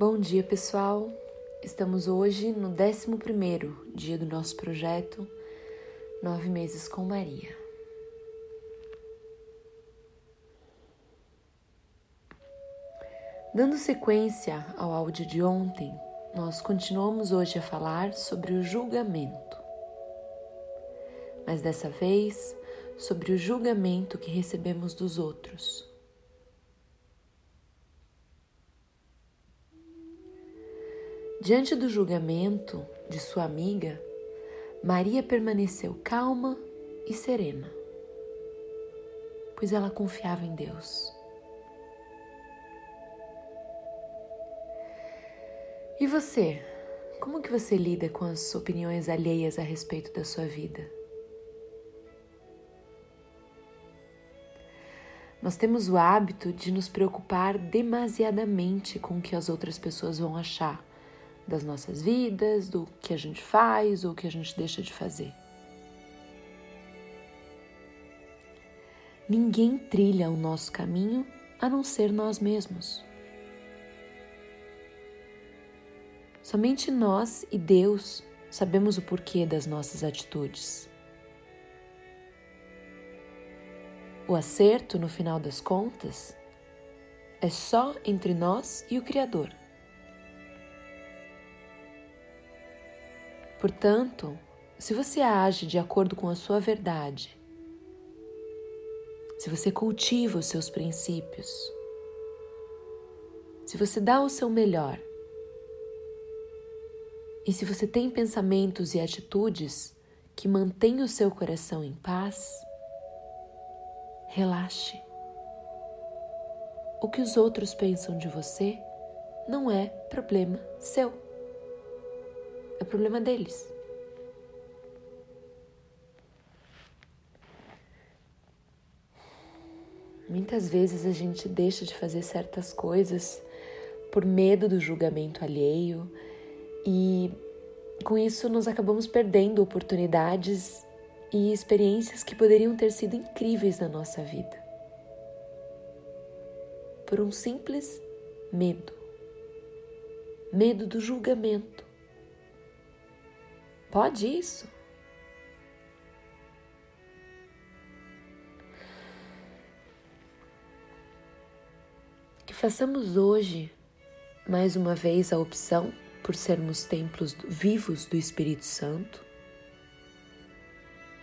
Bom dia, pessoal. Estamos hoje no 11 dia do nosso projeto Nove Meses com Maria. Dando sequência ao áudio de ontem, nós continuamos hoje a falar sobre o julgamento. Mas dessa vez, sobre o julgamento que recebemos dos outros. Diante do julgamento de sua amiga, Maria permaneceu calma e serena, pois ela confiava em Deus. E você? Como que você lida com as opiniões alheias a respeito da sua vida? Nós temos o hábito de nos preocupar demasiadamente com o que as outras pessoas vão achar das nossas vidas, do que a gente faz ou que a gente deixa de fazer. Ninguém trilha o nosso caminho a não ser nós mesmos. Somente nós e Deus sabemos o porquê das nossas atitudes. O acerto, no final das contas, é só entre nós e o Criador. Portanto, se você age de acordo com a sua verdade, se você cultiva os seus princípios, se você dá o seu melhor, e se você tem pensamentos e atitudes que mantêm o seu coração em paz, relaxe. O que os outros pensam de você não é problema seu. É problema deles. Muitas vezes a gente deixa de fazer certas coisas por medo do julgamento alheio e com isso nós acabamos perdendo oportunidades e experiências que poderiam ter sido incríveis na nossa vida. Por um simples medo. Medo do julgamento. Pode isso? Que façamos hoje, mais uma vez, a opção por sermos templos vivos do Espírito Santo,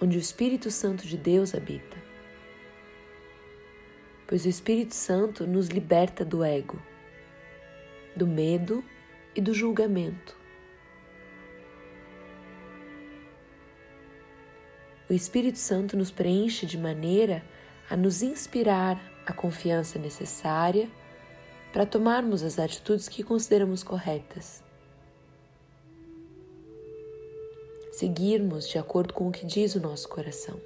onde o Espírito Santo de Deus habita. Pois o Espírito Santo nos liberta do ego, do medo e do julgamento o Espírito Santo nos preenche de maneira a nos inspirar a confiança necessária para tomarmos as atitudes que consideramos corretas. Seguirmos de acordo com o que diz o nosso coração.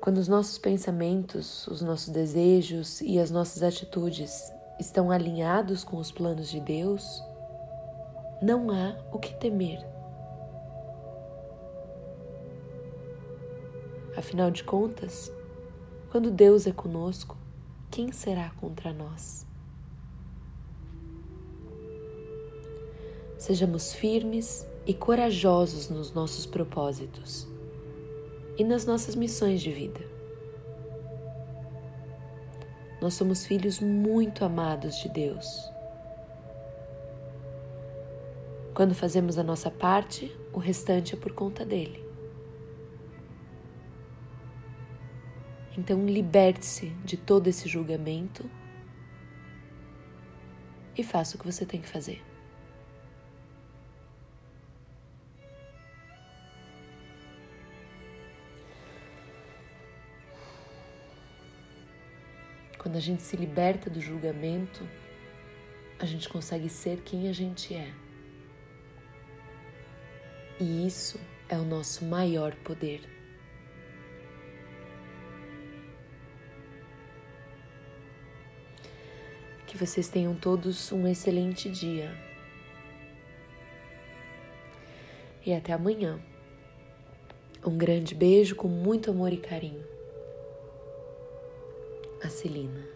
Quando os nossos pensamentos, os nossos desejos e as nossas atitudes estão alinhados com os planos de Deus, não há o que temer. Afinal de contas, quando Deus é conosco, quem será contra nós? Sejamos firmes e corajosos nos nossos propósitos e nas nossas missões de vida. Nós somos filhos muito amados de Deus quando fazemos a nossa parte, o restante é por conta dele. Então, liberte-se de todo esse julgamento e faça o que você tem que fazer. Quando a gente se liberta do julgamento, a gente consegue ser quem a gente é. E isso é o nosso maior poder. Que vocês tenham todos um excelente dia. E até amanhã. Um grande beijo com muito amor e carinho. a Celina.